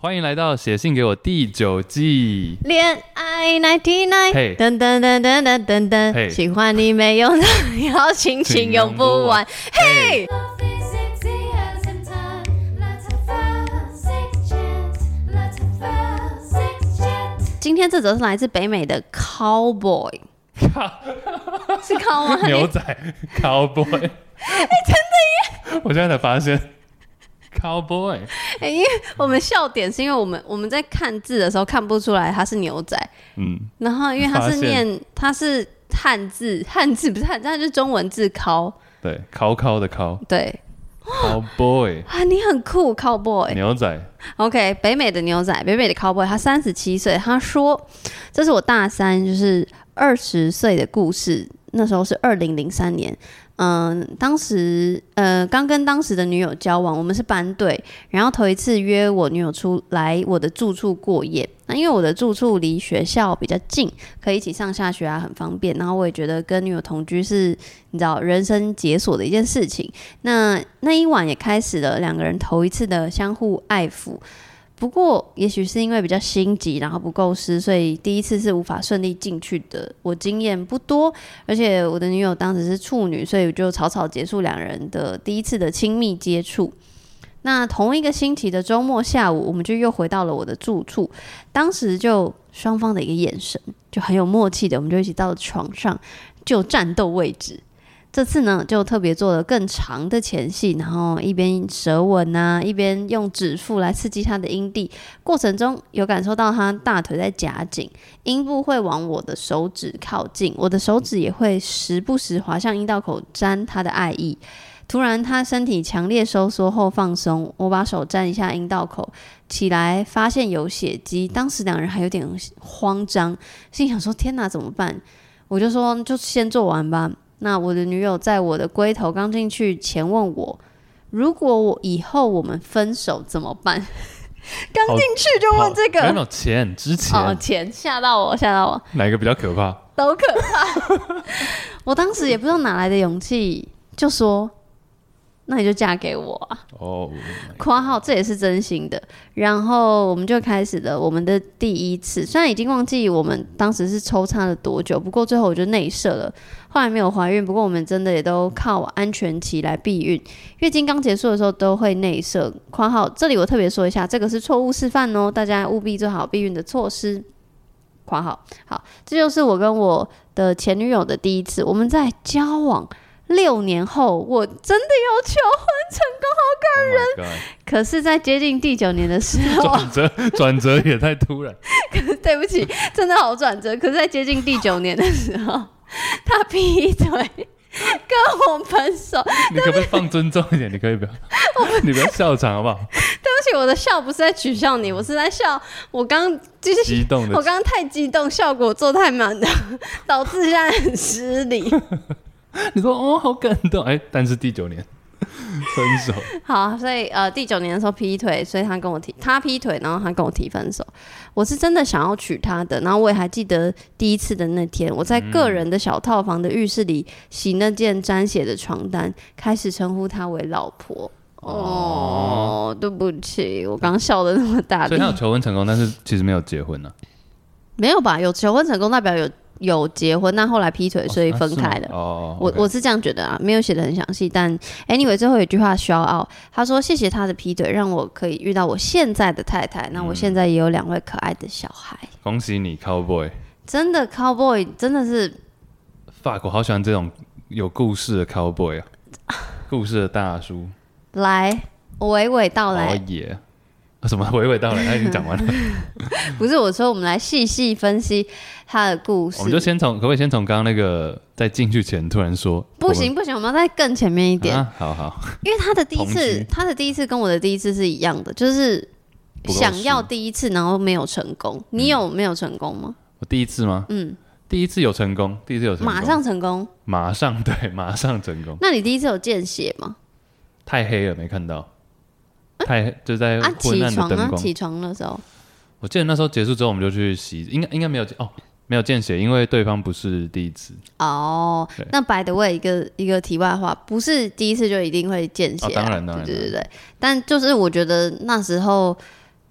欢迎来到写信给我第九季。恋爱 ninety nine，嘿，噔噔噔噔噔噔噔，喜欢你没有的邀请，请用不完。嘿，今天这则是来自北美的 Cowboy，是 Cow 吗？牛仔 Cowboy，哎，真的耶！我现在才发现。Cowboy，哎、欸，因为我们笑点是因为我们我们在看字的时候看不出来他是牛仔，嗯，然后因为他是念他是汉字，汉字不是汉字，他是中文字 cow，对，cow cow 的 cow，对，Cowboy。啊，你很酷，Cowboy，牛仔，OK，北美的牛仔，北美的 Cowboy，他三十七岁，他说这是我大三，就是二十岁的故事，那时候是二零零三年。嗯，当时呃刚跟当时的女友交往，我们是班对，然后头一次约我女友出来我的住处过夜。那因为我的住处离学校比较近，可以一起上下学啊，很方便。然后我也觉得跟女友同居是你知道人生解锁的一件事情。那那一晚也开始了两个人头一次的相互爱抚。不过，也许是因为比较心急，然后不够湿，所以第一次是无法顺利进去的。我经验不多，而且我的女友当时是处女，所以我就草草结束两人的第一次的亲密接触。那同一个星期的周末下午，我们就又回到了我的住处，当时就双方的一个眼神就很有默契的，我们就一起到了床上，就战斗位置。这次呢，就特别做了更长的前戏，然后一边舌吻啊，一边用指腹来刺激他的阴蒂。过程中有感受到他大腿在夹紧，阴部会往我的手指靠近，我的手指也会时不时滑向阴道口沾他的爱意。突然，他身体强烈收缩后放松，我把手沾一下阴道口，起来发现有血迹。当时两人还有点慌张，心想说：“天哪，怎么办？”我就说：“就先做完吧。”那我的女友在我的龟头刚进去前问我，如果我以后我们分手怎么办？刚进去就问这个？没有钱，之前哦，钱吓到我，吓到我。哪一个比较可怕？都可怕。我当时也不知道哪来的勇气，就说。那你就嫁给我啊！哦，括号这也是真心的。然后我们就开始了我们的第一次，虽然已经忘记我们当时是抽插了多久，不过最后我就内射了，后来没有怀孕。不过我们真的也都靠安全期来避孕，月经刚结束的时候都会内射。括号这里我特别说一下，这个是错误示范哦，大家务必做好避孕的措施。括号好，这就是我跟我的前女友的第一次，我们在交往。六年后，我真的有求婚成功，好感人。Oh、可是，在接近第九年的时候，转折 转折也太突然。可是对不起，真的好转折。可是，在接近第九年的时候，他劈腿，跟我分手。你可不可以放尊重一点？你可以不要，你不要笑场好不好？对不起，我的笑不是在取笑你，我是在笑我刚就是激动的，我刚刚太激动，效果做太满了，导致现在很失礼。你说哦，好感动哎！但是第九年分手，好，所以呃，第九年的时候劈腿，所以他跟我提，他劈腿，然后他跟我提分手。我是真的想要娶她的，然后我也还记得第一次的那天，我在个人的小套房的浴室里洗那件沾血的床单，开始称呼她为老婆。哦，哦对不起，我刚笑的那么大力。所以他有求婚成功，但是其实没有结婚呢、啊？没有吧？有求婚成功，代表有。有结婚，但后来劈腿，所以分开了。哦，我我是这样觉得啊，没有写的很详细。但 anyway，最后有一句话需要哦，他说：“谢谢他的劈腿，让我可以遇到我现在的太太。那我现在也有两位可爱的小孩。”恭喜你，Cowboy！真的，Cowboy 真的是法国，好喜欢这种有故事的 Cowboy 啊，故事的大叔。来，娓娓道来。什么娓娓道来？他已经讲完了。不是我说，我们来细细分析他的故事。我们就先从，可不可以先从刚刚那个在进去前突然说？不行不行，我们要再更前面一点。啊、好好。因为他的第一次，他的第一次跟我的第一次是一样的，就是想要第一次，然后没有成功。你有没有成功吗？我第一次吗？嗯，第一次有成功，第一次有成功，马上成功，马上对，马上成功。那你第一次有见血吗？太黑了，没看到。太就在昏暗的灯光。啊，起床的时候，我记得那时候结束之后，我们就去洗，应该应该没有哦，没有见血，因为对方不是第一次。哦，那 by the way，一个一个题外话，不是第一次就一定会见血。啊，当然当然，对对对。但就是我觉得那时候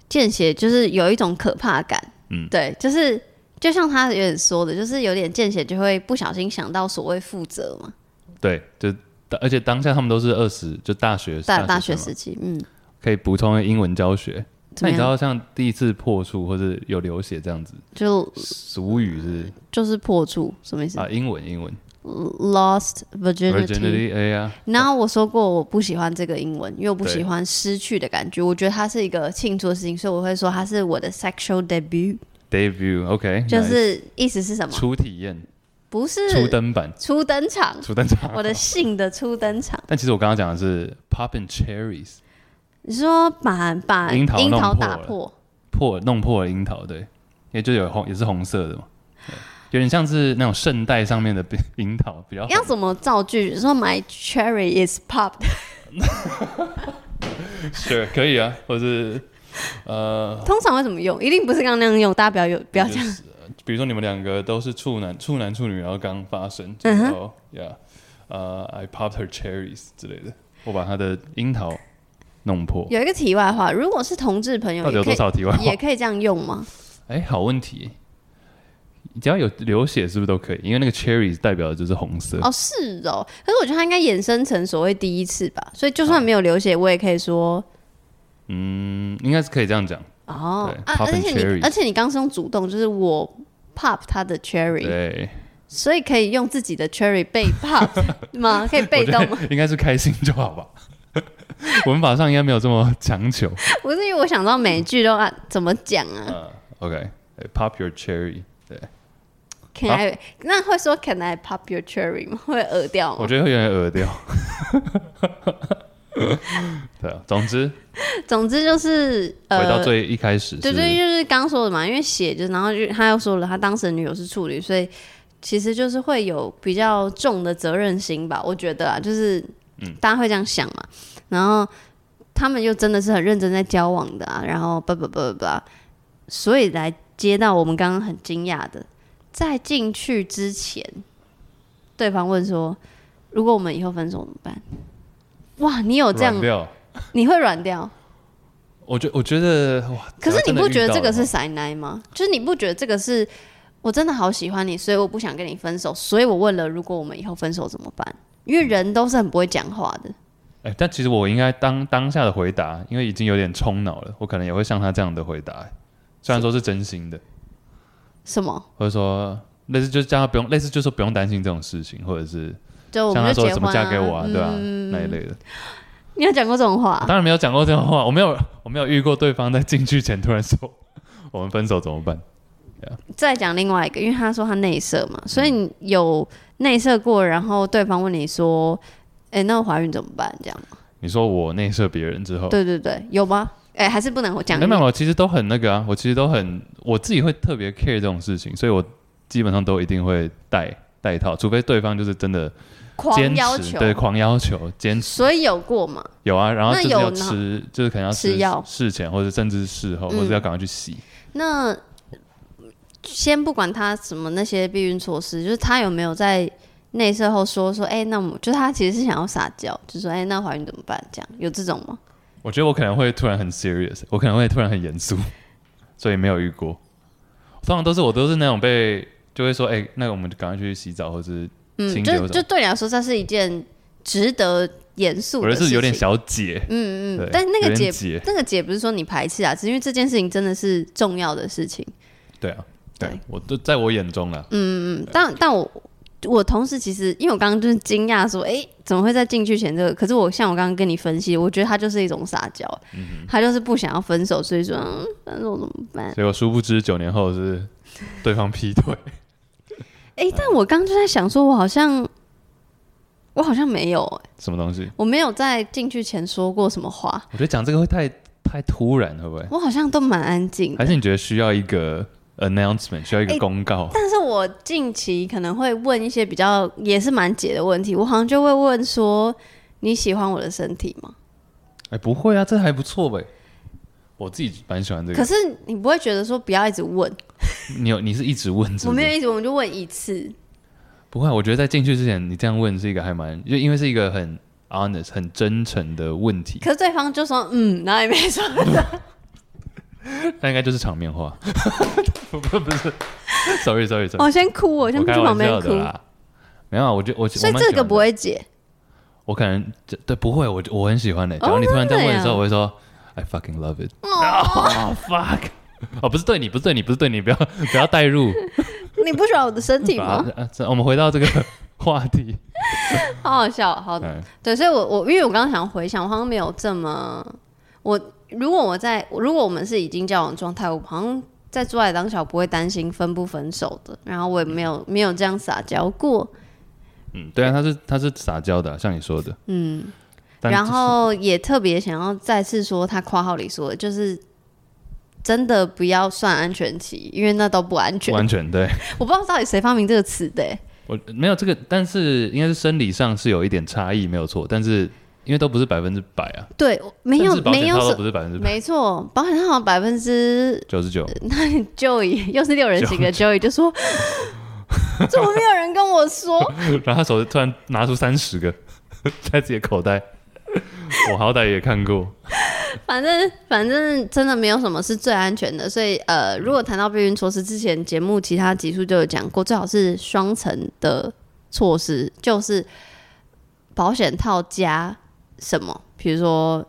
见血就是有一种可怕感，嗯，对，就是就像他有点说的，就是有点见血就会不小心想到所谓负责嘛。对，就而且当下他们都是二十，就大学大大学时期，嗯，可以补充英文教学。那你知道像第一次破处或者有流血这样子，就俗语是就是破处什么意思啊？英文英文 lost virginity, 呀，然后我说过我不喜欢这个英文，因为我不喜欢失去的感觉。我觉得它是一个庆祝的事情，所以我会说它是我的 sexual debut。debut，OK，就是意思是什么？初体验。不是初登版，初登场，初登场，我的性的初登场。但其实我刚刚讲的是 popping cherries，你说把把樱桃樱桃打破，破弄破了樱桃，对，也就有红，也是红色的嘛，有点像是那种圣代上面的樱桃，比较要怎么造句？说 My cherry is popped，是可以啊，或是呃，通常会怎么用？一定不是刚刚那样用，大家不要有不要这样。比如说你们两个都是处男、处男、处女，然后刚发生，然后，Yeah，呃，I popped her cherries 之类的，我把她的樱桃弄破。有一个题外话，如果是同志朋友，到底有多少题外话？也可以这样用吗？哎，好问题，只要有流血是不是都可以？因为那个 cherries 代表的就是红色。哦，是哦。可是我觉得它应该衍生成所谓第一次吧，所以就算没有流血，我也可以说，嗯，应该是可以这样讲。哦，啊，而且你，而且你刚是用主动，就是我。pop 他的 cherry，对，所以可以用自己的 cherry 被 pop 吗？可以被动吗？应该是开心就好吧。文法上应该没有这么强求。不是因为我想到每一句都按怎么讲啊？嗯，OK，pop your cherry，对。Can I？那会说 Can I pop your cherry 吗？会耳掉吗？我觉得会有点耳掉。对啊，总之，总之就是呃，回到最一开始，对对，就是刚说的嘛，因为写就，然后就他又说了，他当时的女友是处女，所以其实就是会有比较重的责任心吧，我觉得啊，就是嗯，大家会这样想嘛，然后他们又真的是很认真在交往的啊，然后不不不不，所以来接到我们刚刚很惊讶的，在进去之前，对方问说，如果我们以后分手怎么办？哇，你有这样？你会软掉？我觉我觉得哇，可是你不觉得这个是塞奶吗？就是你不觉得这个是我真的好喜欢你，所以我不想跟你分手，所以我问了，如果我们以后分手怎么办？因为人都是很不会讲话的。哎、欸，但其实我应该当当下的回答，因为已经有点冲脑了，我可能也会像他这样的回答，虽然说是真心的。什么？或者说类似就是叫他不用，类似就是说不用担心这种事情，或者是。就像他说怎么嫁给我啊，对吧？那一类的。你有讲过这种话？当然没有讲过这种话，我没有，我没有遇过对方在进去前突然说 我们分手怎么办？再讲另外一个，因为他说他内射嘛，所以你有内射过，然后对方问你说：“哎，那怀孕怎么办？”这样。你说我内射别人之后，对对对，有吗？哎，还是不能我讲？没有，我其实都很那个啊，我其实都很我自己会特别 care 这种事情，所以我基本上都一定会带带套，除非对方就是真的。狂要求，对，狂要求，坚持。所以有过吗？有啊，然后就是要吃，就是可能要吃药，事前或者甚至事后，嗯、或者要赶快去洗。那先不管他什么那些避孕措施，就是他有没有在内射后说说，哎、欸，那我就是他其实是想要撒娇，就说，哎、欸，那怀孕怎么办？这样有这种吗？我觉得我可能会突然很 serious，我可能会突然很严肃，所以没有遇过。通常都是我都是那种被就会说，哎、欸，那我们就赶快去洗澡，或是。嗯，就就对你来说，这是一件值得严肃的事情。我是有点小解，嗯嗯，但那个解，解那个解不是说你排斥啊，只是因为这件事情真的是重要的事情。对啊，对，我都在我眼中了。嗯嗯，但但我我同时其实，因为我刚刚就是惊讶说，哎、欸，怎么会在进去前这个？可是我像我刚刚跟你分析，我觉得他就是一种撒娇，嗯、他就是不想要分手，所以说分手怎么办？所以我殊不知九年后是对方劈腿。哎、欸，但我刚刚就在想，说我好像，我好像没有哎、欸，什么东西？我没有在进去前说过什么话。我觉得讲这个会太太突然，会不会？我好像都蛮安静。还是你觉得需要一个 announcement，需要一个公告？欸、但是我近期可能会问一些比较也是蛮解的问题，我好像就会问说：你喜欢我的身体吗？哎、欸，不会啊，这还不错呗。我自己蛮喜欢这个。可是你不会觉得说不要一直问？你有你是一直问是是？我没有一直，我们就问一次。不会，我觉得在进去之前，你这样问是一个还蛮，就因为是一个很 honest、很真诚的问题。可是对方就说嗯，然后也没说。那应该就是场面话。不不是，sorry sorry sorry。我先哭，我先去旁边哭。没有啊，我觉得我所以这个不会解。我可能对不会，我我很喜欢的。假如你突然在问的时候，我会说 I fucking love it。哦 fuck！哦，不是对你，不是对你，不是对你，不要不要带入。你不喜欢我的身体吗？我们回到这个话题。好好笑，好的，对，所以我我因为我刚刚想回想，我好像没有这么我如果我在如果我们是已经交往状态，我好像在做爱当小不会担心分不分手的，然后我也没有没有这样撒娇过。嗯，对啊，他是他是撒娇的，像你说的，嗯，然后也特别想要再次说，他括号里说的就是真的不要算安全期，因为那都不安全，不安全，对，我不知道到底谁发明这个词的。我没有这个，但是应该是生理上是有一点差异，没有错。但是因为都不是百分之百啊，对，没有没有不是百分之百，没错，保险套好像百分之九十九。那 Joey 又是六人行的 Joey 就说，怎么没有人跟我说？然后他手突然拿出三十个 在自己的口袋，我好歹也看过。反正反正真的没有什么是最安全的，所以呃，如果谈到避孕措施，之前节目其他集数就有讲过，最好是双层的措施，就是保险套加什么，比如说。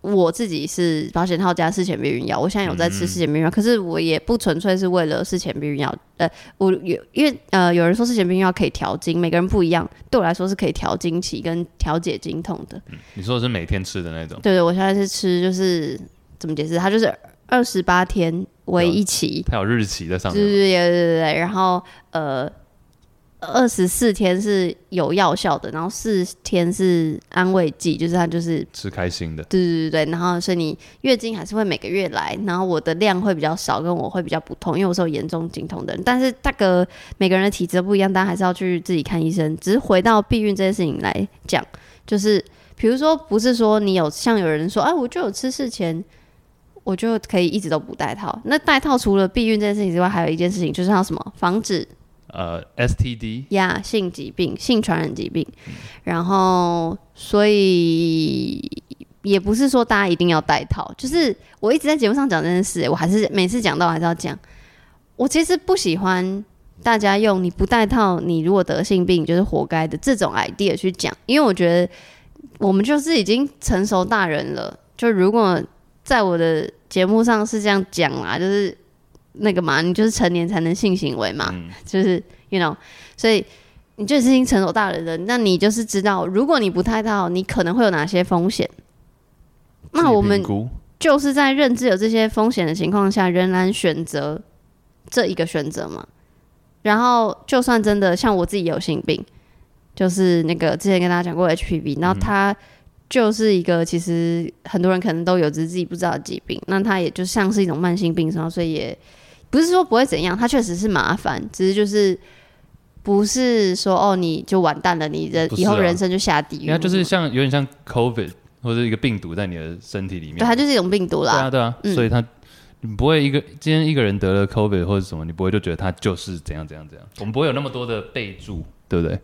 我自己是保险套加事前避孕药，我现在有在吃事前避孕药，嗯，可是我也不纯粹是为了事前避孕药。呃，我有因为呃有人说事前避孕药可以调经，每个人不一样，对我来说是可以调经期跟调节经痛的，嗯。你说的是每天吃的那种？对对，我现在是吃，就是怎么解释？它就是二十八天为一期，它有日期在上面。对对对对对，然后呃。二十四天是有药效的，然后四天是安慰剂，就是它就是吃开心的。对对对对，然后所以你月经还是会每个月来，然后我的量会比较少，跟我会比较不痛，因为我是有严重经痛的人。但是大哥每个人的体质不一样，大家还是要去自己看医生。只是回到避孕这件事情来讲，就是比如说不是说你有像有人说，哎、啊，我就有吃事前，我就可以一直都不戴套。那戴套除了避孕这件事情之外，还有一件事情就是要什么防止。呃，STD 呀，性疾病、性传染疾病，然后所以也不是说大家一定要戴套，就是我一直在节目上讲这件事，我还是每次讲到还是要讲。我其实不喜欢大家用你不戴套，你如果得性病就是活该的这种 idea 去讲，因为我觉得我们就是已经成熟大人了，就如果在我的节目上是这样讲啦，就是。那个嘛，你就是成年才能性行为嘛，嗯、就是 you know，所以你就是已经成熟大人了，那你就是知道，如果你不太到，你可能会有哪些风险。那我们就是在认知有这些风险的情况下，仍然选择这一个选择嘛。然后，就算真的像我自己有性病，就是那个之前跟大家讲过 HPV，然后它就是一个其实很多人可能都有，只是自己不知道的疾病。那它也就像是一种慢性病，然后所以也。不是说不会怎样，它确实是麻烦，只是就是不是说哦，你就完蛋了，你的以后人生就下地狱。那就是像有点像 COVID 或者一个病毒在你的身体里面，对，它就是一种病毒啦。对啊，对啊，嗯、所以它你不会一个今天一个人得了 COVID 或者什么，你不会就觉得他就是怎样怎样怎样。我们不会有那么多的备注，对不对？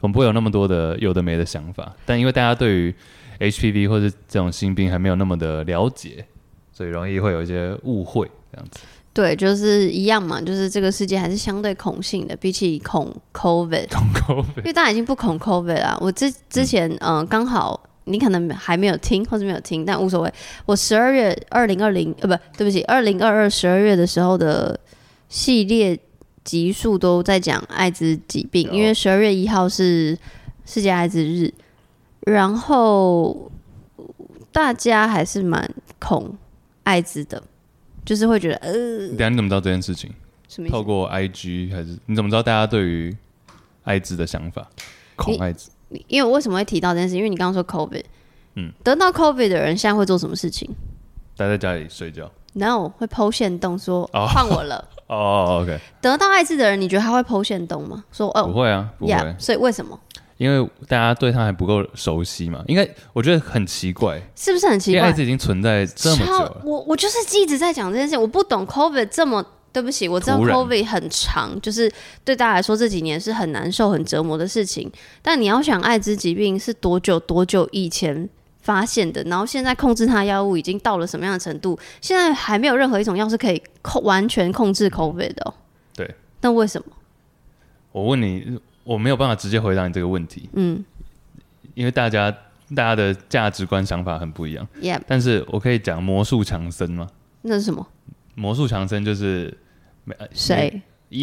我们不会有那么多的有的没的想法，但因为大家对于 HPV 或者这种新病还没有那么的了解，所以容易会有一些误会这样子。对，就是一样嘛，就是这个世界还是相对恐性的，比起恐 COVID，恐 COVID，因为大家已经不恐 COVID 了。我之之前，嗯，呃、刚好你可能还没有听，或者没有听，但无所谓。我十二月二零二零，呃，不对不起，二零二二十二月的时候的系列集数都在讲艾滋疾病，因为十二月一号是世界艾滋日，然后大家还是蛮恐艾滋的。就是会觉得呃，等下你怎么知道这件事情？透过 IG 还是你怎么知道大家对于艾滋的想法？恐艾滋？因为我为什么会提到这件事？因为你刚刚说 COVID，嗯，得到 COVID 的人现在会做什么事情？待在家里睡觉。No，会 po 限动说换我了。哦，OK。得到艾滋的人，你觉得他会 po 限动吗？说哦，不会啊，不会。Yeah, 所以为什么？因为大家对他还不够熟悉嘛，应该我觉得很奇怪，是不是很奇怪？因为艾滋已经存在这么久了。我我就是一直在讲这件事，我不懂 COVID 这么，对不起，我知道 COVID 很长，就是对大家来说这几年是很难受、很折磨的事情。但你要想，艾滋疾病是多久多久以前发现的，然后现在控制它的药物已经到了什么样的程度？现在还没有任何一种药是可以控完全控制 COVID 的喔。对。那为什么？我问你，我没有办法直接回答你这个问题。嗯。因为大家大家的价值观想法很不一样。Yep。但是我可以讲魔术强森吗？那是什么？魔术强森就是谁？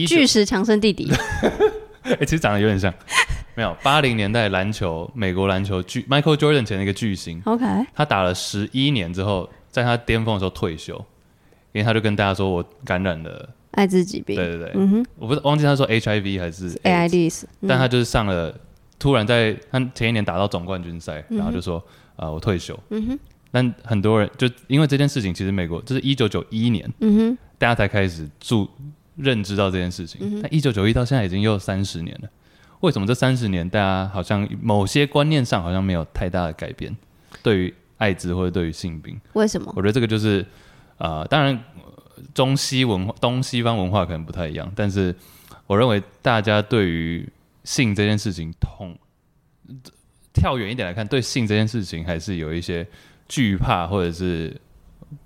巨石强森弟弟。哎、欸，其实长得有点像。没有，八零年代篮球，美国篮球巨 Michael Jordan 前的一个巨星。OK，他打了十一年之后，在他巅峰的时候退休，因为他就跟大家说：“我感染了艾滋疾病。”对对对，嗯哼，我不是忘记他说 HIV 还是 AIDS，但他就是上了，突然在他前一年打到总冠军赛，然后就说：“啊、呃，我退休。”嗯哼，但很多人就因为这件事情，其实美国这是一九九一年，嗯哼，大家才开始注认知到这件事情。嗯、但一九九一到现在已经又三十年了。为什么这三十年，大家好像某些观念上好像没有太大的改变？对于艾滋或者对于性病，为什么？我觉得这个就是，啊、呃，当然中西文化、东西方文化可能不太一样，但是我认为大家对于性这件事情，痛跳远一点来看，对性这件事情还是有一些惧怕或者是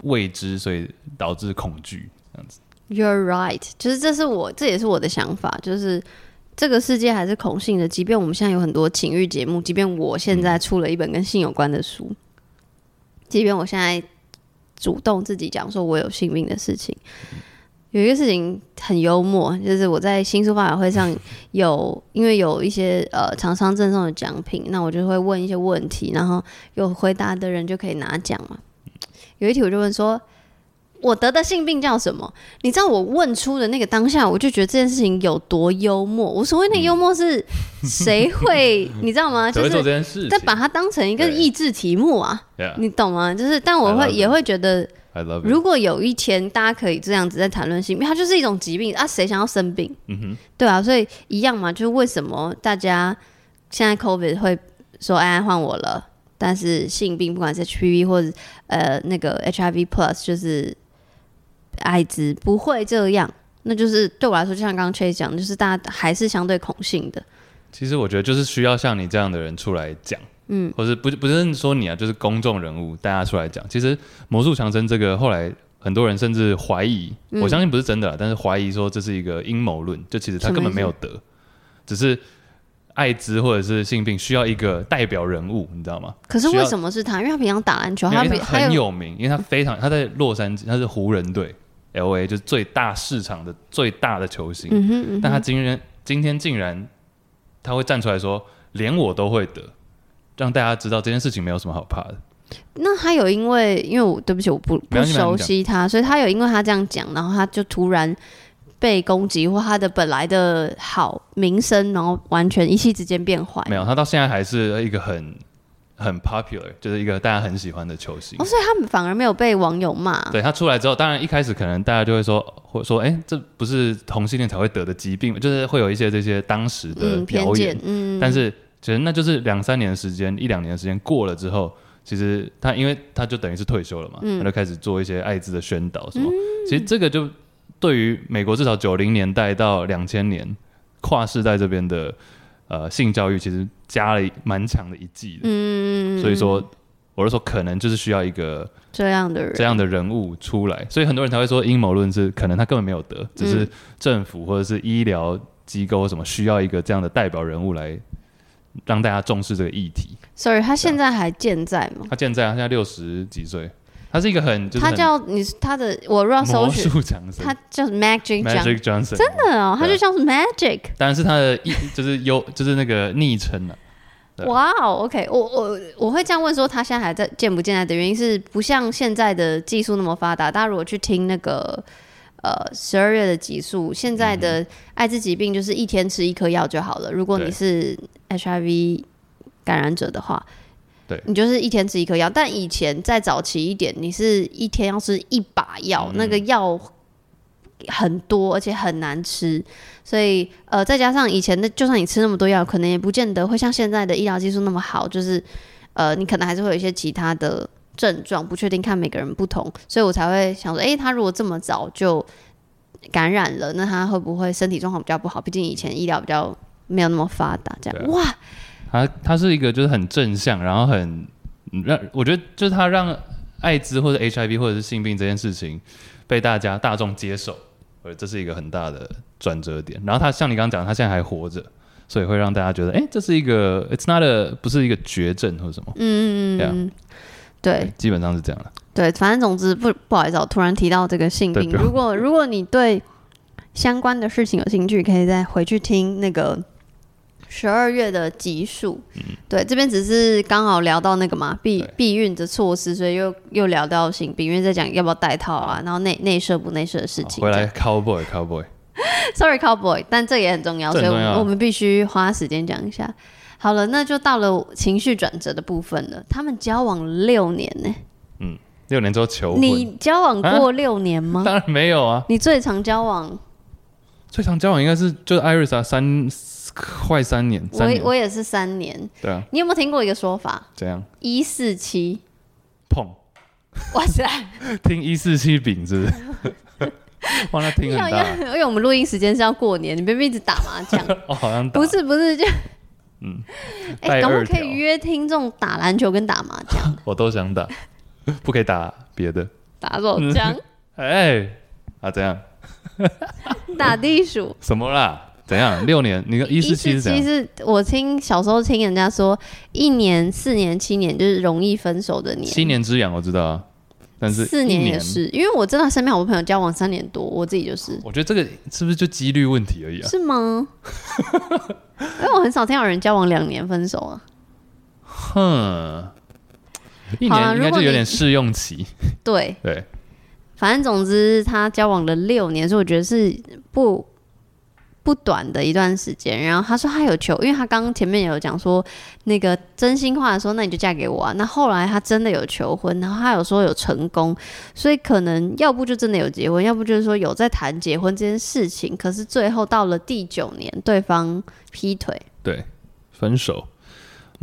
未知，所以导致恐惧这样子。You're right，就是这是我，这也是我的想法，就是。这个世界还是恐性的，即便我们现在有很多情欲节目，即便我现在出了一本跟性有关的书，即便我现在主动自己讲说我有性病的事情，有一个事情很幽默，就是我在新书发表会上有，因为有一些呃厂商赠送的奖品，那我就会问一些问题，然后有回答的人就可以拿奖嘛。有一题我就问说。我得的性病叫什么？你知道我问出的那个当下，我就觉得这件事情有多幽默。我所谓那幽默是谁会，你知道吗？就是但把它当成一个益智题目啊，你懂吗？就是，但我会也会觉得，如果有一天大家可以这样子在谈论性病，它就是一种疾病啊，谁想要生病？嗯哼，对啊，所以一样嘛，就是为什么大家现在 COVID 会说哎换我了，但是性病不管是 HPV 或者呃那个 HIV Plus 就是。艾滋不会这样，那就是对我来说，就像刚刚 Chase 讲，就是大家还是相对恐性的。其实我觉得就是需要像你这样的人出来讲，嗯，或是不不是说你啊，就是公众人物，大家出来讲。其实魔术强生这个后来很多人甚至怀疑，嗯，我相信不是真的，但是怀疑说这是一个阴谋论，就其实他根本没有得，只是艾滋或者是性病需要一个代表人物，你知道吗？可是为什么是他？因为他平常打篮球，他很有名，因为他非常他在洛杉矶，他是湖人队。L A 就是最大市场的最大的球星，嗯哼嗯哼，但他今天今天竟然他会站出来说，连我都会得，让大家知道这件事情没有什么好怕的。那他有因为因为我对不起我不不熟悉他，所以他有因为他这样讲，然后他就突然被攻击，或他的本来的好名声，然后完全一夕之间变坏。没有，他到现在还是一个很。很 popular，就是一个大家很喜欢的球星。哦，所以他们反而没有被网友骂。对，他出来之后，当然一开始可能大家就会说，或说，哎、欸，这不是同性恋才会得的疾病，就是会有一些这些当时的偏见。嗯，但是其实那就是两三年的时间，一两年的时间过了之后，其实他因为他就等于是退休了嘛，嗯、他就开始做一些艾滋的宣导什么。嗯、其实这个就对于美国至少九零年代到两千年跨世代这边的。呃，性教育其实加了蛮强的一剂的，嗯，所以说，我是说可能就是需要一个这样的人，这样的人物出来，所以很多人才会说阴谋论是可能他根本没有得，只是政府或者是医疗机构什么需要一个这样的代表人物来让大家重视这个议题。Sorry，他现在还健在吗？他健在啊，他现在六十几岁。他是一个很，就是、很他叫你他的我若搜寻，他叫 Magic Magic Johnson，真的哦，他就叫 Magic，当然是他的一 就是优就是那个昵称了。哇哦，OK，我我我会这样问说他现在还在健不健在的原因是不像现在的技术那么发达，大家如果去听那个呃十二月的集数，现在的艾滋疾病就是一天吃一颗药就好了。如果你是 HIV 感染者的话。对，你就是一天吃一颗药，但以前再早期一点，你是一天要吃一把药，嗯，那个药很多，而且很难吃，所以呃，再加上以前的，就算你吃那么多药，可能也不见得会像现在的医疗技术那么好，就是呃，你可能还是会有一些其他的症状，不确定，看每个人不同，所以我才会想说，哎，他如果这么早就感染了，那他会不会身体状况比较不好？毕竟以前医疗比较没有那么发达，这样哇。他他是一个就是很正向，然后很让我觉得就是他让艾滋或者 HIV 或者是性病这件事情被大家大众接受，而这是一个很大的转折点。然后他像你刚刚讲，他现在还活着，所以会让大家觉得，哎、欸，这是一个 It's not a 不是一个绝症或者什么。嗯嗯嗯，对，对，基本上是这样的。对，反正总之不不好意思，我突然提到这个性病。如果如果你对相关的事情有兴趣，可以再回去听那个十二月的集数。嗯，对，这边只是刚好聊到那个嘛避避孕的措施，所以又又聊到性病，因为在讲要不要戴套啊，然后内内射不内射的事情。回来，Cowboy Cowboy。Sorry Cowboy，但这也很重要，重要所以我们必须花时间讲一下。好了，那就到了情绪转折的部分了。他们交往六年呢、欸。嗯。六年之后求婚，你交往过六年吗？啊？当然没有啊。你最长交往？最长交往应该是就是 Iris 啊，三快三年。我我也是三年。对啊。你有没有听过一个说法？怎样？一四七碰。哇塞！听一四七饼是不是？哇，那听很大。因为我们录音时间是要过年，你别别一直打麻将。哦，好像不是不是就嗯。哎、欸，可不可以约听众打篮球跟打麻将？我都想打。不可以打别的，打手枪。哎、欸，啊，怎样？打地鼠？什么啦？怎样？六年？你个一四七是怎样？其实我听小时候听人家说，一年、四年、七年就是容易分手的年。七年之痒我知道啊，但是四年也是，因为我真的身边好多朋友交往三年多，我自己就是。我觉得这个是不是就几率问题而已啊？是吗？因为我很少听到有人交往两年分手啊。哼。一年应该就有点试用期。对 对，反正总之他交往了六年，所以我觉得是不不短的一段时间。然后他说他有求，因为他刚刚前面有讲说那个真心话的时候，那你就嫁给我啊。那后来他真的有求婚，然后他有说有成功，所以可能要不就真的有结婚，要不就是说有在谈结婚这件事情。可是最后到了第九年，对方劈腿，对，分手。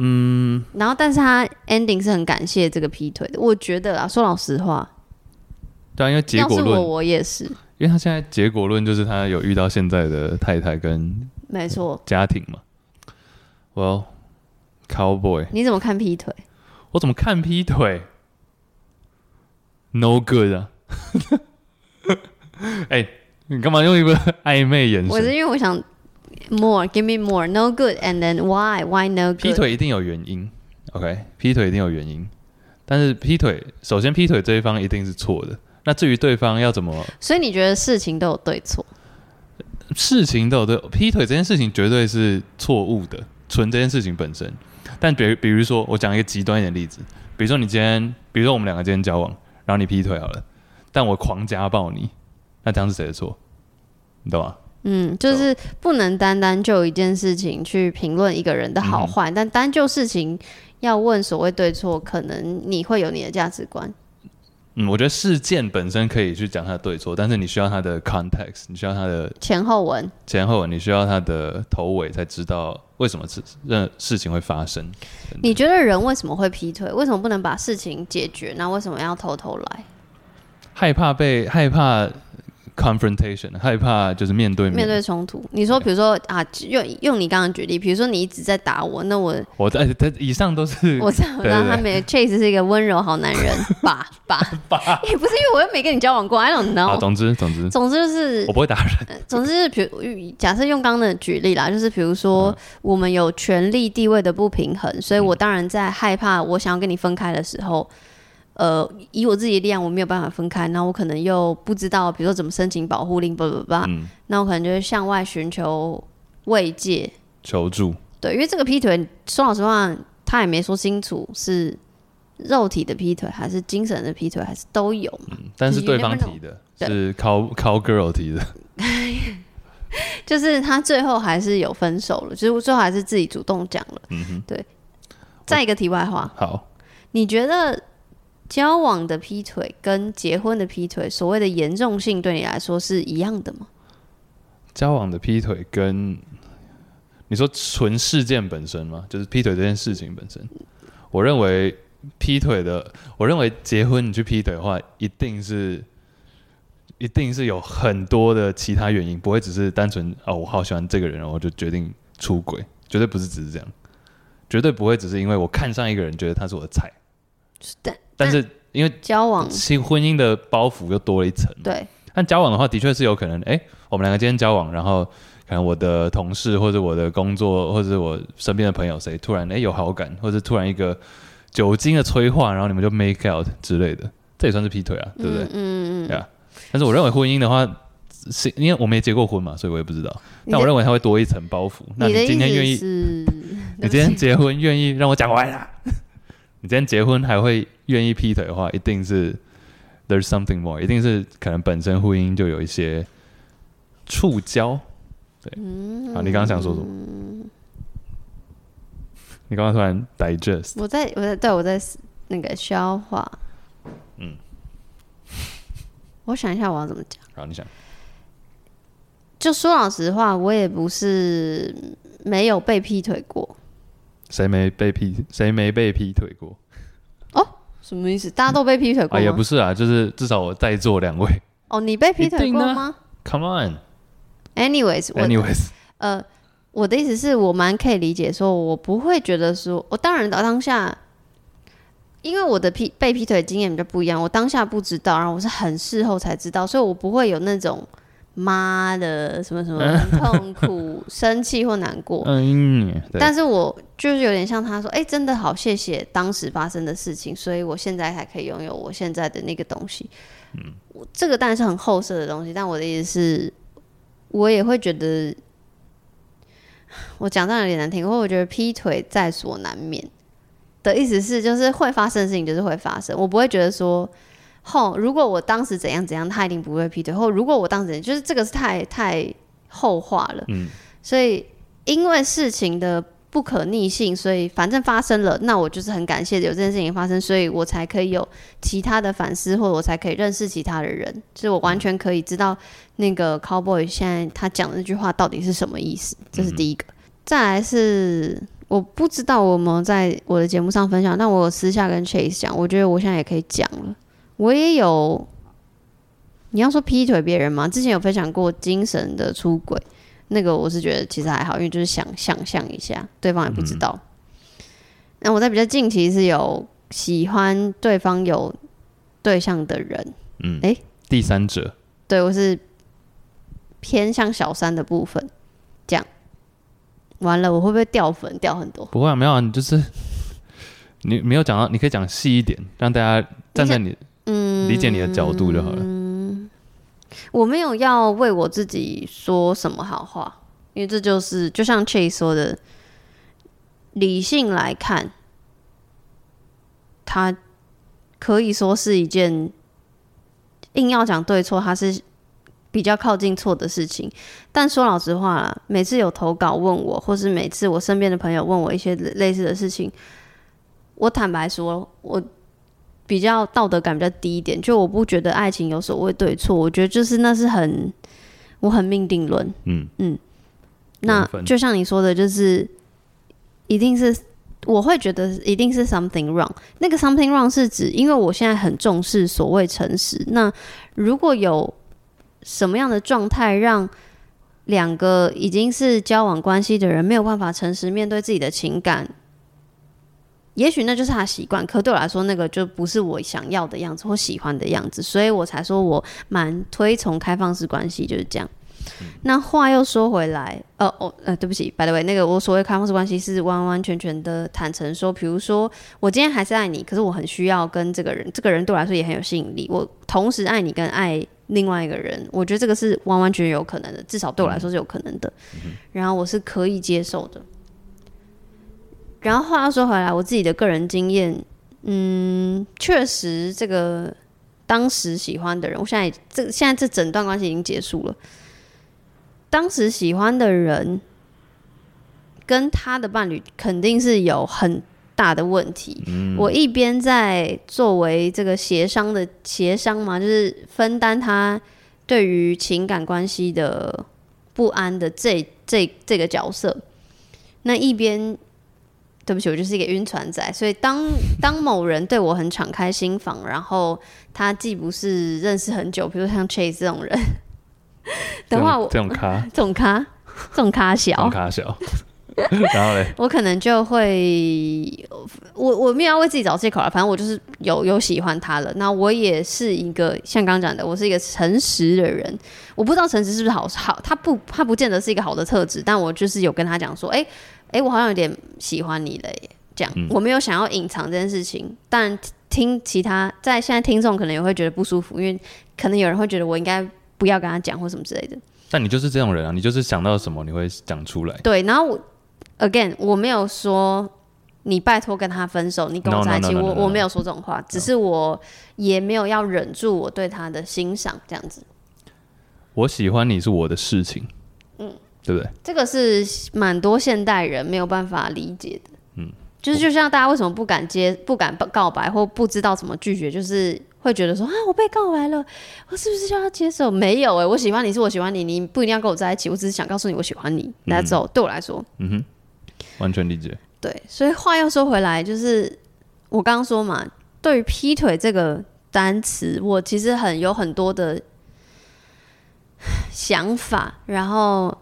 嗯，然后但是他 ending 是很感谢这个劈腿的，我觉得啊，说老实话，对啊，因为结果论，我，我也是，因为他现在结果论就是他有遇到现在的太太跟没错家庭嘛。Well, cowboy，你怎么看劈腿？我怎么看劈腿？No good 啊！哎、欸，你干嘛用一个暧昧眼神？我是因为我想。More, give me more. No good. And then why? Why no good? 劈腿一定有原因，OK？劈腿一定有原因，但是劈腿，首先劈腿这一方一定是错的。那至于对方要怎么，所以你觉得事情都有对错？事情都有对，劈腿这件事情绝对是错误的，纯这件事情本身。但比如，比如说，我讲一个极端一点的例子，比如说你今天，比如说我们两个今天交往，然后你劈腿好了，但我狂家暴你，那这样是谁的错？你懂吗？嗯，就是不能单单就一件事情去评论一个人的好坏，嗯，但单就事情要问所谓对错，可能你会有你的价值观。嗯，我觉得事件本身可以去讲它的对错，但是你需要它的 context，你需要它的前后文，前后文，你需要它的头尾，才知道为什么事任事情会发生。你觉得人为什么会劈腿？为什么不能把事情解决？那为什么要偷偷来？害怕被害怕。Confrontation，害怕就是面对面，面对冲突。你说，比如说啊，用用你刚刚举例，比如说你一直在打我，那我我在他以上都是 我知道，让他没 Chase 是一个温柔好男人，爸 爸爸，也不是因为我又没跟你交往过，I don't know。总之总之总之就是我不会打人。呃、总之是，比如假设用刚刚的举例啦，就是比如说我们有权力地位的不平衡，所以我当然在害怕，我想要跟你分开的时候。呃，以我自己的力量，我没有办法分开，那我可能又不知道，比如说怎么申请保护令，不不不，那我可能就会向外寻求慰藉、求助。对，因为这个劈腿，说老实话，他也没说清楚是肉体的劈腿，还是精神的劈腿，还是都有。嗯，但是对方提的是 call call girl 提的，就是他最后还是有分手了，就是最后还是自己主动讲了。嗯哼，对。再一个题外话，好，你觉得？交往的劈腿跟结婚的劈腿，所谓的严重性对你来说是一样的吗？交往的劈腿跟你说纯事件本身吗？就是劈腿这件事情本身，我认为劈腿的，我认为结婚你去劈腿的话，一定是一定是有很多的其他原因，不会只是单纯哦，我好喜欢这个人，然后我就决定出轨，绝对不是只是这样，绝对不会只是因为我看上一个人，觉得他是我的菜。但但是因为交往，新婚姻的包袱又多了一层。对，但交往的话，的确是有可能，哎、欸，我们两个今天交往，然后可能我的同事或者我的工作或者我身边的朋友谁突然哎、欸、有好感，或者突然一个酒精的催化，然后你们就 make out 之类的，这也算是劈腿啊，对不对？嗯嗯嗯。对啊，但是我认为婚姻的话。是因为我没结过婚嘛，所以我也不知道。但我认为他会多一层包袱。那你今天愿意？你今天 结婚愿意让我讲完了？你今天结婚还会愿意劈腿的话，一定是 there's something more，一定是可能本身婚姻就有一些触礁。对，嗯、好，你刚刚想说什么？你刚刚突然 digest。我在我在对我在那个消化。嗯。我想一下我要怎么讲。好，你想。就说老实话，我也不是没有被劈腿过。谁没被劈？谁没被劈腿过？哦，什么意思？大家都被劈腿过也不是啊，就是至少我在座两位。哦，你被劈腿过吗？Come on。Anyways，Anyways，呃，我的意思是我蛮可以理解，说我不会觉得说，我当然到当下，因为我的劈被劈腿经验比较不一样，我当下不知道，然后我是很事后才知道，所以我不会有那种。妈的，什么什么很痛苦、生气或难过。嗯，但是我就是有点像他说，哎、欸，真的好谢谢当时发生的事情，所以我现在才可以拥有我现在的那个东西。嗯，这个当然是很后设的东西，但我的意思是，我也会觉得，我讲这样有点难听，或我觉得劈腿在所难免的意思是，就是会发生的事情就是会发生，我不会觉得说。后，如果我当时怎样怎样，他一定不会劈腿。或如果我当时就是这个是太太后话了，嗯，所以因为事情的不可逆性，所以反正发生了，那我就是很感谢有这件事情发生，所以我才可以有其他的反思，或者我才可以认识其他的人，就是我完全可以知道那个 cowboy 现在他讲的那句话到底是什么意思，这是第一个。嗯、再来是我不知道我有没有在我的节目上分享，但我有私下跟 Chase 讲，我觉得我现在也可以讲了。我也有，你要说劈腿别人吗？之前有分享过精神的出轨，那个我是觉得其实还好，因为就是想想象一下，对方也不知道。嗯、那我在比较近期是有喜欢对方有对象的人，嗯，哎、欸，第三者，对我是偏向小三的部分，这样完了我会不会掉粉掉很多？不会啊，没有啊，你就是 你没有讲到，你可以讲细一点，让大家站在你。理解你的角度就好了。我没有要为我自己说什么好话，因为这就是就像 Chase 说的，理性来看，他可以说是一件硬要讲对错，他是比较靠近错的事情。但说老实话啦，每次有投稿问我，或是每次我身边的朋友问我一些类似的事情，我坦白说，我。比较道德感比较低一点，就我不觉得爱情有所谓对错，我觉得就是那是很我很命定论，嗯。嗯，那就像你说的，就是一定是我会觉得一定是 something wrong，那个 something wrong 是指因为我现在很重视所谓诚实，那如果有什么样的状态让两个已经是交往关系的人没有办法诚实面对自己的情感。也许那就是他习惯，可对我来说，那个就不是我想要的样子或喜欢的样子，所以我才说我蛮推崇开放式关系，就是这样。嗯、那话又说回来，呃，哦，呃，对不起，by the way，那个我所谓开放式关系是完完全全的坦诚说，比如说我今天还是爱你，可是我很需要跟这个人，这个人对我来说也很有吸引力，我同时爱你跟爱另外一个人，我觉得这个是完完全全有可能的，至少对我来说是有可能的，嗯、然后我是可以接受的。然后话又说回来，我自己的个人经验，嗯，确实这个当时喜欢的人，我现在这现在这整段关系已经结束了。当时喜欢的人跟他的伴侣肯定是有很大的问题。嗯，我一边在作为这个协商的协商嘛，就是分担他对于情感关系的不安的这这这个角色，那一边。对不起，我就是一个晕船仔，所以当 当某人对我很敞开心房，然后他既不是认识很久，比如像 Chase 这种人 的话，我这种咖，这种咖，这种咖小，咖小，然后嘞，我可能就会，我我没有要为自己找借口了。反正我就是有有喜欢他了。那我也是一个像刚刚讲的，我是一个诚实的人。我不知道诚实是不是好好，他不他不见得是一个好的特质。但我就是有跟他讲说，哎、欸、哎、欸，我好像有点喜欢你了耶。这样，嗯、我没有想要隐藏这件事情。但听其他在现在听众可能也会觉得不舒服，因为可能有人会觉得我应该不要跟他讲或什么之类的。但你就是这种人啊，你就是想到什么你会讲出来。对，然后我。Again，我没有说你拜托跟他分手，你跟我在一起，我我没有说这种话，只是我也没有要忍住我对他的欣赏这样子。我喜欢你是我的事情，嗯，对不对？这个是蛮多现代人没有办法理解的，嗯，就是就像大家为什么不敢接、不敢告白或不知道怎么拒绝，就是会觉得说啊，我被告白了，我是不是就要接受？没有哎、欸，我喜欢你是我喜欢你，你不一定要跟我在一起，我只是想告诉你我喜欢你。That's all，对我来说，嗯哼。完全理解。对，所以话又说回来，就是我刚刚说嘛，对于劈腿这个单词，我其实很有很多的想法，然后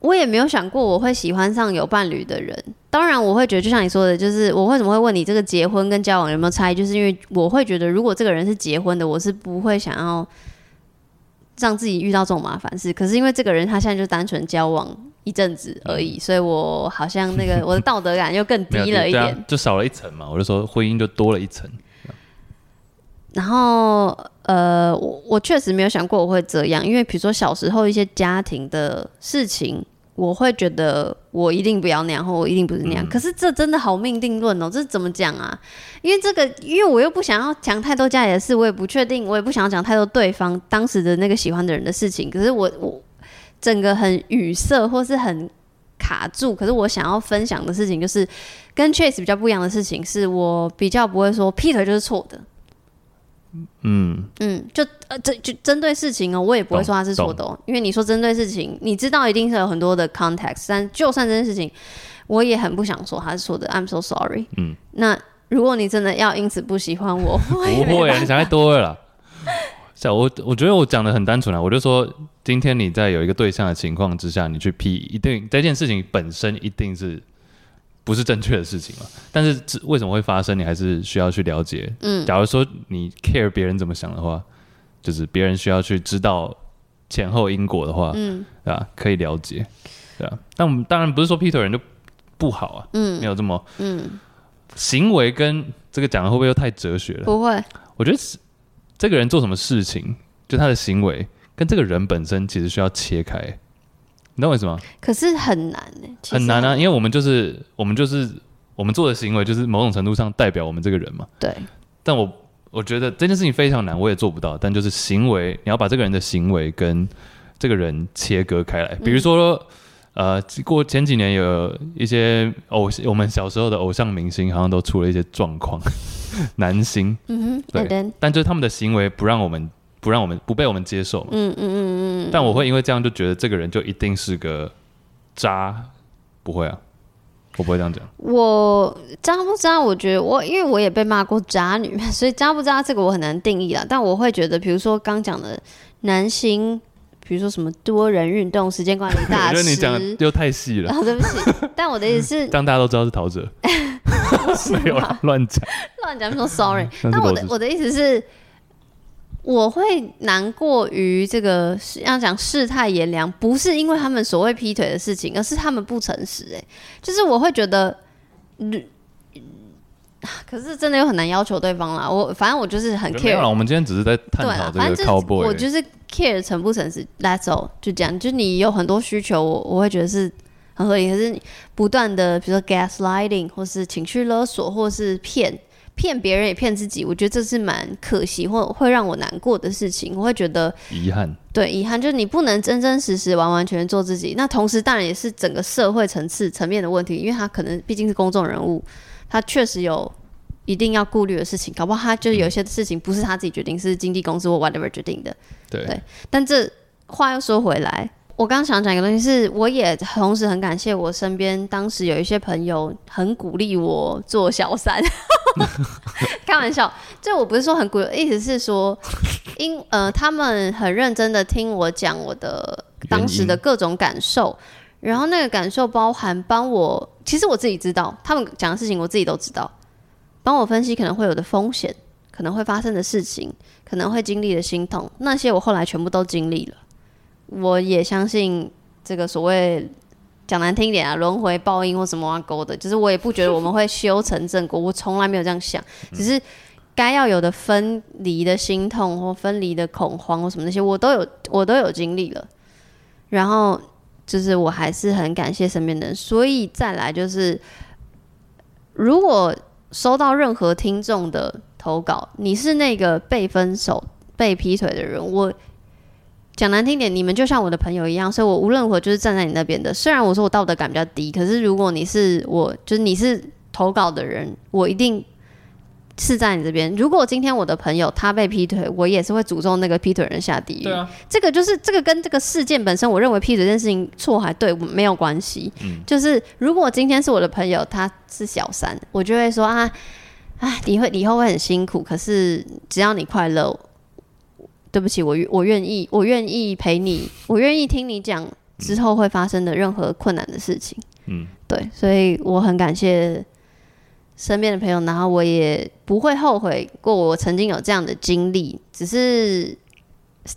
我也没有想过我会喜欢上有伴侣的人。当然，我会觉得就像你说的，就是我为什么会问你这个结婚跟交往有没有差异，就是因为我会觉得，如果这个人是结婚的，我是不会想要让自己遇到这种麻烦事。可是因为这个人他现在就单纯交往。一阵子而已，所以我好像那个我的道德感又更低了一点，啊、就少了一层嘛。我就说婚姻就多了一层。然后呃，我我确实没有想过我会这样，因为比如说小时候一些家庭的事情，我会觉得我一定不要那样，或我一定不是那样。嗯、可是这真的好命定论哦，这怎么讲啊？因为这个，因为我又不想要讲太多家里的事，我也不确定，我也不想要讲太多对方当时的那个喜欢的人的事情。可是我我。整个很语塞或是很卡住，可是我想要分享的事情就是跟 Chase 比较不一样的事情，是我比较不会说 Peter 就是错的。嗯嗯，就呃针就针对事情哦，我也不会说他是错的哦，因为你说针对事情，你知道一定是有很多的 context，但就算这件事情，我也很不想说他是错的。I'm so sorry。嗯，那如果你真的要因此不喜欢我，不会啊，你想太多了。我我觉得我讲的很单纯啊，我就说今天你在有一个对象的情况之下，你去批，一定这件事情本身一定是不是正确的事情嘛？但是为什么会发生，你还是需要去了解。嗯，假如说你 care 别人怎么想的话，就是别人需要去知道前后因果的话，嗯，对吧？可以了解，对啊。但我们当然不是说劈腿人就不好啊，嗯，没有这么，嗯，行为跟这个讲的会不会又太哲学了？不会，我觉得是。这个人做什么事情，就他的行为跟这个人本身其实需要切开，你懂我意思吗？可是很难呢，很难啊，因为我们就是我们就是我们做的行为，就是某种程度上代表我们这个人嘛。对。但我我觉得这件事情非常难，我也做不到。但就是行为，你要把这个人的行为跟这个人切割开来。比如说，嗯、呃，过前几年有一些偶，我们小时候的偶像明星，好像都出了一些状况。男星，嗯哼，对但就是他们的行为不让我们不让我们不被我们接受，嗯嗯嗯嗯，但我会因为这样就觉得这个人就一定是个渣，不会啊，我不会这样讲。我渣不渣？我觉得我因为我也被骂过渣女，所以渣不渣这个我很难定义啊。但我会觉得，比如说刚讲的男星，比如说什么多人运动、时间管理大师，我觉得你讲的又太细了。哦，对不起，但我的意思是，当大家都知道是陶喆。没有乱讲，乱讲说 sorry。那我的我的意思是，我会难过于这个要讲世态炎凉，不是因为他们所谓劈腿的事情，而是他们不诚实。哎，就是我会觉得，嗯，可是真的又很难要求对方啦。我反正我就是很 care。我们今天只是在探讨这个 cowboy，我就是 care 诚不诚实。That's all，就这样。就你有很多需求，我我会觉得是。很合理，可是你不断的，比如说 gaslighting，或是情绪勒索，或是骗骗别人也骗自己，我觉得这是蛮可惜或会让我难过的事情。我会觉得遗憾，对，遗憾就是你不能真真实实、完完全全做自己。那同时，当然也是整个社会层次层面的问题，因为他可能毕竟是公众人物，他确实有一定要顾虑的事情。搞不好他就是有些事情不是他自己决定，是经纪公司或 whatever 决定的。对，对，但这话又说回来。我刚刚想讲一个东西是，我也同时很感谢我身边当时有一些朋友很鼓励我做小三，开玩笑，这我不是说很鼓励，意思是说，因呃他们很认真的听我讲我的当时的各种感受，然后那个感受包含帮我，其实我自己知道，他们讲的事情我自己都知道，帮我分析可能会有的风险，可能会发生的事情，可能会经历的心痛，那些我后来全部都经历了。我也相信这个所谓讲难听一点啊，轮回报应或什么啊勾的，就是我也不觉得我们会修成正果，我从来没有这样想，只是该要有的分离的心痛或分离的恐慌或什么那些，我都有我都有经历了，然后。就是我还是很感谢身边的人，所以再来就是，如果收到任何听众的投稿，你是那个被分手、被劈腿的人，我讲难听点，你们就像我的朋友一样，所以我无论如何就是站在你那边的。虽然我说我道德感比较低，可是如果你是我，就是你是投稿的人，我一定。是在你这边。如果今天我的朋友他被劈腿，我也是会诅咒那个劈腿人下地狱。对啊，这个就是这个跟这个事件本身，我认为劈腿这件事情错还对没有关系。嗯，就是如果今天是我的朋友他是小三，我就会说啊，哎，你会以后会很辛苦，可是只要你快乐，对不起，我我愿意，我愿意陪你，我愿意听你讲之后会发生的任何困难的事情。嗯，对，所以我很感谢。身边的朋友，然后我也不会后悔过我曾经有这样的经历，只是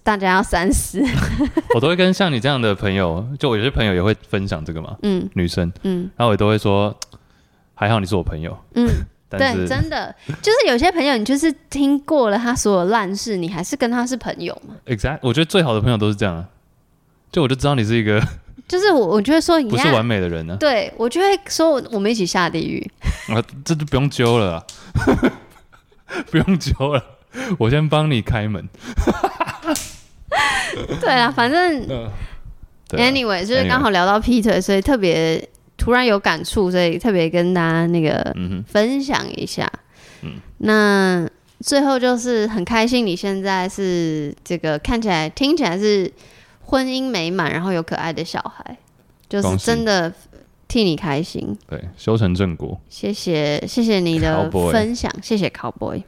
大家要三思。我都会跟像你这样的朋友，就我有些朋友也会分享这个嘛，嗯，女生，嗯，然后我也都会说，还好你是我朋友，嗯，但对，真的就是有些朋友，你就是听过了他所有烂事，你还是跟他是朋友嘛？Exactly，我觉得最好的朋友都是这样，啊就我就知道你是一个。就是我，我觉得说你，不是完美的人呢、啊。对，我就会说，我们一起下地狱。啊，这就不用揪了，不用揪了，我先帮你开门。对啊，反正、呃、，anyway，就是刚好聊到劈腿，所以特别突然有感触，所以特别跟大家那个分享一下。嗯，那最后就是很开心，你现在是这个看起来、听起来是。婚姻美满，然后有可爱的小孩，就是真的替你开心。对，修成正果。谢谢，谢谢你的分享，谢谢 Cowboy。